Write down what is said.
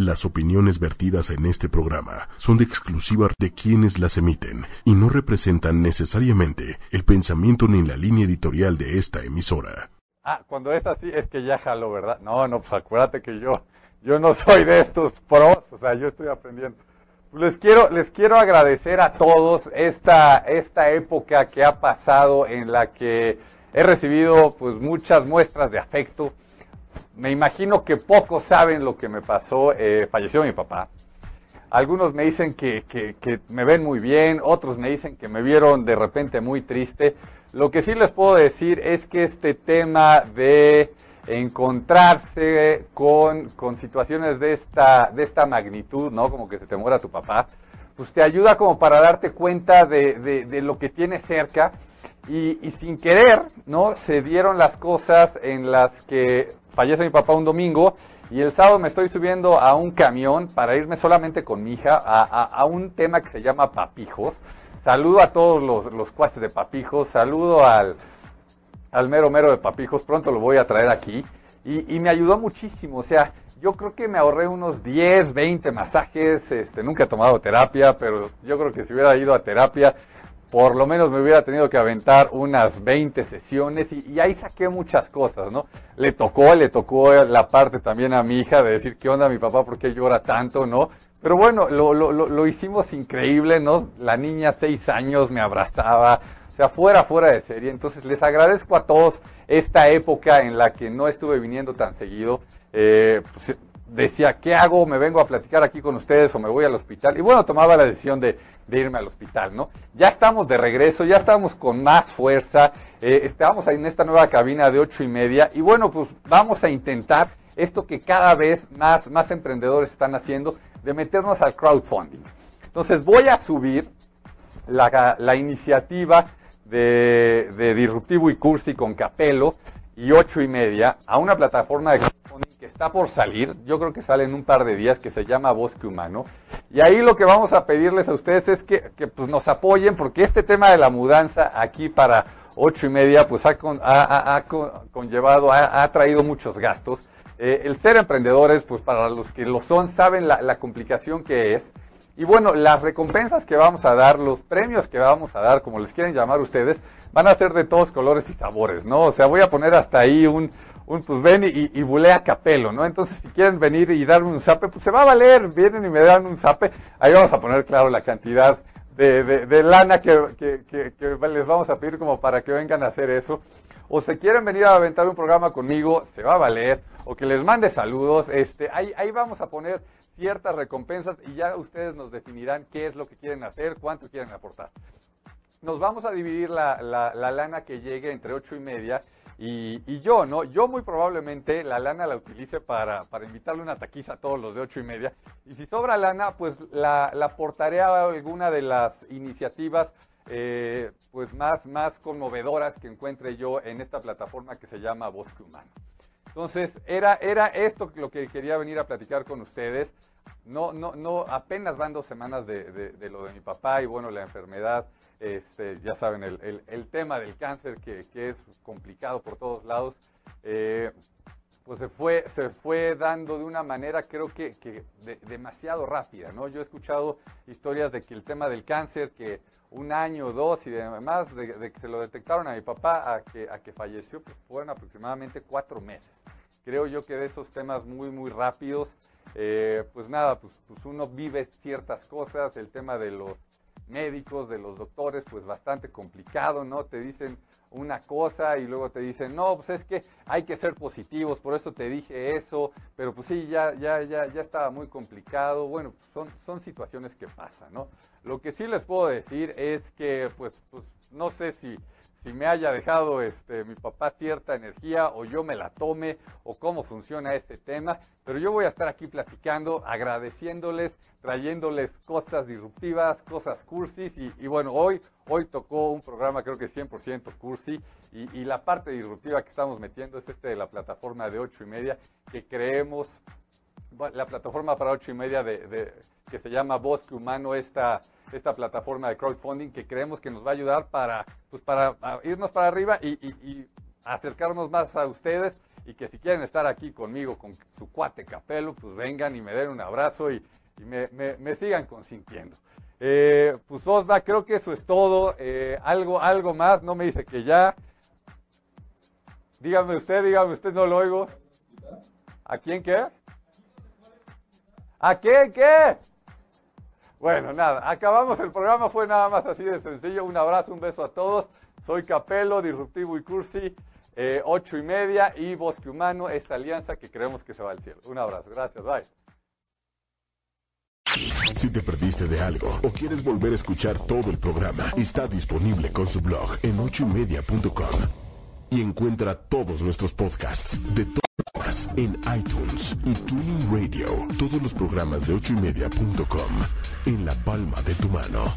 Las opiniones vertidas en este programa son de exclusiva de quienes las emiten y no representan necesariamente el pensamiento ni la línea editorial de esta emisora. Ah, cuando es así es que ya jalo, ¿verdad? No, no, pues acuérdate que yo, yo no soy de estos pros, o sea, yo estoy aprendiendo. Les quiero, les quiero agradecer a todos esta, esta época que ha pasado en la que he recibido pues muchas muestras de afecto me imagino que pocos saben lo que me pasó. Eh, falleció mi papá. Algunos me dicen que, que, me ven muy bien, otros me dicen que me vieron de repente muy triste. Lo que sí les puedo decir es que este tema de encontrarse con, con situaciones de esta, de esta magnitud, ¿no? Como que se te muera tu papá, pues te ayuda como para darte cuenta de, de, lo que tienes cerca y, y, sin querer, ¿no? Se dieron las cosas en las que fallece mi papá un domingo y el sábado me estoy subiendo a un camión para irme solamente con mi hija a, un tema que se llama papijos. Saludo a todos los, los cuates de papijos, saludo al, al mero mero de papijos, pronto lo voy a traer aquí. Y, y, me ayudó muchísimo, o sea, yo creo que me ahorré unos 10, 20 masajes, este, nunca he tomado terapia, pero yo creo que si hubiera ido a terapia por lo menos me hubiera tenido que aventar unas 20 sesiones y, ahí saqué muchas cosas, ¿no? Le tocó, le tocó la parte también a mi hija de decir, ¿qué onda mi papá? ¿Por qué llora tanto? ¿No? Pero bueno, lo, lo, lo, hicimos increíble, ¿no? La niña, seis años, me abrazaba, o sea, fuera, fuera de serie. Entonces les agradezco a todos esta época en la que no estuve viniendo tan seguido. Eh, pues, decía, ¿qué hago? ¿Me vengo a platicar aquí con ustedes o me voy al hospital? Y bueno, tomaba la decisión de, irme al hospital, ¿no? Ya estamos de regreso, ya estamos con más fuerza, eh, estamos ahí en esta nueva cabina de ocho y media y bueno, pues vamos a intentar esto que cada vez más, más emprendedores están haciendo, de meternos al crowdfunding. Entonces voy a subir la, iniciativa de, Disruptivo y Cursi con Capelo y ocho y media a una plataforma de está por salir, yo creo que sale en un par de días, que se llama Bosque Humano. Y ahí lo que vamos a pedirles a ustedes es que, pues, nos apoyen, porque este tema de la mudanza aquí para ocho y media, pues ha, ha, conllevado, ha, traído muchos gastos. Eh, el ser emprendedores, pues para los que lo son, saben la complicación que es. Y bueno, las recompensas que vamos a dar, los premios que vamos a dar, como les quieren llamar ustedes, van a ser de todos colores y sabores, ¿no? O sea, voy a poner hasta ahí un, un pues ven y, y, bulea capelo, ¿no? Entonces, si quieren venir y darme un zape, pues se va a valer, vienen y me dan un zape, ahí vamos a poner, claro, la cantidad de, de, lana que, que, que, les vamos a pedir como para que vengan a hacer eso. O si quieren venir a aventar un programa conmigo, se va a valer, o que les mande saludos, este, ahí, ahí vamos a poner ciertas recompensas y ya ustedes nos definirán qué es lo que quieren hacer, cuánto quieren aportar. Nos vamos a dividir la, la lana que llegue entre ocho y media y, yo, ¿no? Yo muy probablemente la lana la utilice para, para invitarle una taquiza a todos los de ocho y media. Y si sobra lana, pues la, la aportaré a alguna de las iniciativas eh, pues más, más conmovedoras que encuentre yo en esta plataforma que se llama Bosque Humano. Entonces, era, era esto lo que quería venir a platicar con ustedes. No, no, no, apenas van dos semanas de, de, lo de mi papá y bueno, la enfermedad este, ya saben, el, el, tema del cáncer que, que, es complicado por todos lados, eh, pues se fue, se fue dando de una manera creo que, que demasiado rápida, ¿no? Yo he escuchado historias de que el tema del cáncer, que un año, dos y demás, de, que se lo detectaron a mi papá a que, a que falleció, pues fueron aproximadamente cuatro meses. Creo yo que de esos temas muy, muy rápidos, eh, pues nada, pues, pues uno vive ciertas cosas, el tema de los médicos, de los doctores, pues bastante complicado, ¿no? Te dicen una cosa y luego te dicen, no, pues es que hay que ser positivos, por eso te dije eso, pero pues sí, ya, ya, ya, ya estaba muy complicado. Bueno, pues son, son situaciones que pasan, ¿no? Lo que sí les puedo decir es que, pues, pues no sé si si me haya dejado este, mi papá cierta energía o yo me la tome o cómo funciona este tema, pero yo voy a estar aquí platicando, agradeciéndoles, trayéndoles cosas disruptivas, cosas cursis y, bueno, hoy, hoy tocó un programa creo que 100% cursi y, y, la parte disruptiva que estamos metiendo es este de la plataforma de ocho y media que creemos, la plataforma para ocho y media de, de que se llama Bosque Humano, esta esta plataforma de crowdfunding que creemos que nos va a ayudar para, pues para irnos para arriba y, acercarnos más a ustedes y que si quieren estar aquí conmigo, con su cuate Capelo, pues vengan y me den un abrazo y, me, me, sigan consintiendo. Eh, pues Osva, creo que eso es todo. Eh, algo, algo más, no me dice que ya. Dígame usted, dígame usted, no lo oigo. ¿A quién qué? ¿A quién qué? Bueno, nada, acabamos el programa, fue nada más así de sencillo. Un abrazo, un beso a todos. Soy Capelo, Disruptivo y Cursi, eh, ocho y media y Bosque Humano, esta alianza que creemos que se va al cielo. Un abrazo, gracias, bye. Si te perdiste de algo o quieres volver a escuchar todo el programa, está disponible con su blog en ochoymedia.com y encuentra todos nuestros podcasts de en iTunes y Tuning Radio. Todos los programas de ochoymedia.com en la palma de tu mano.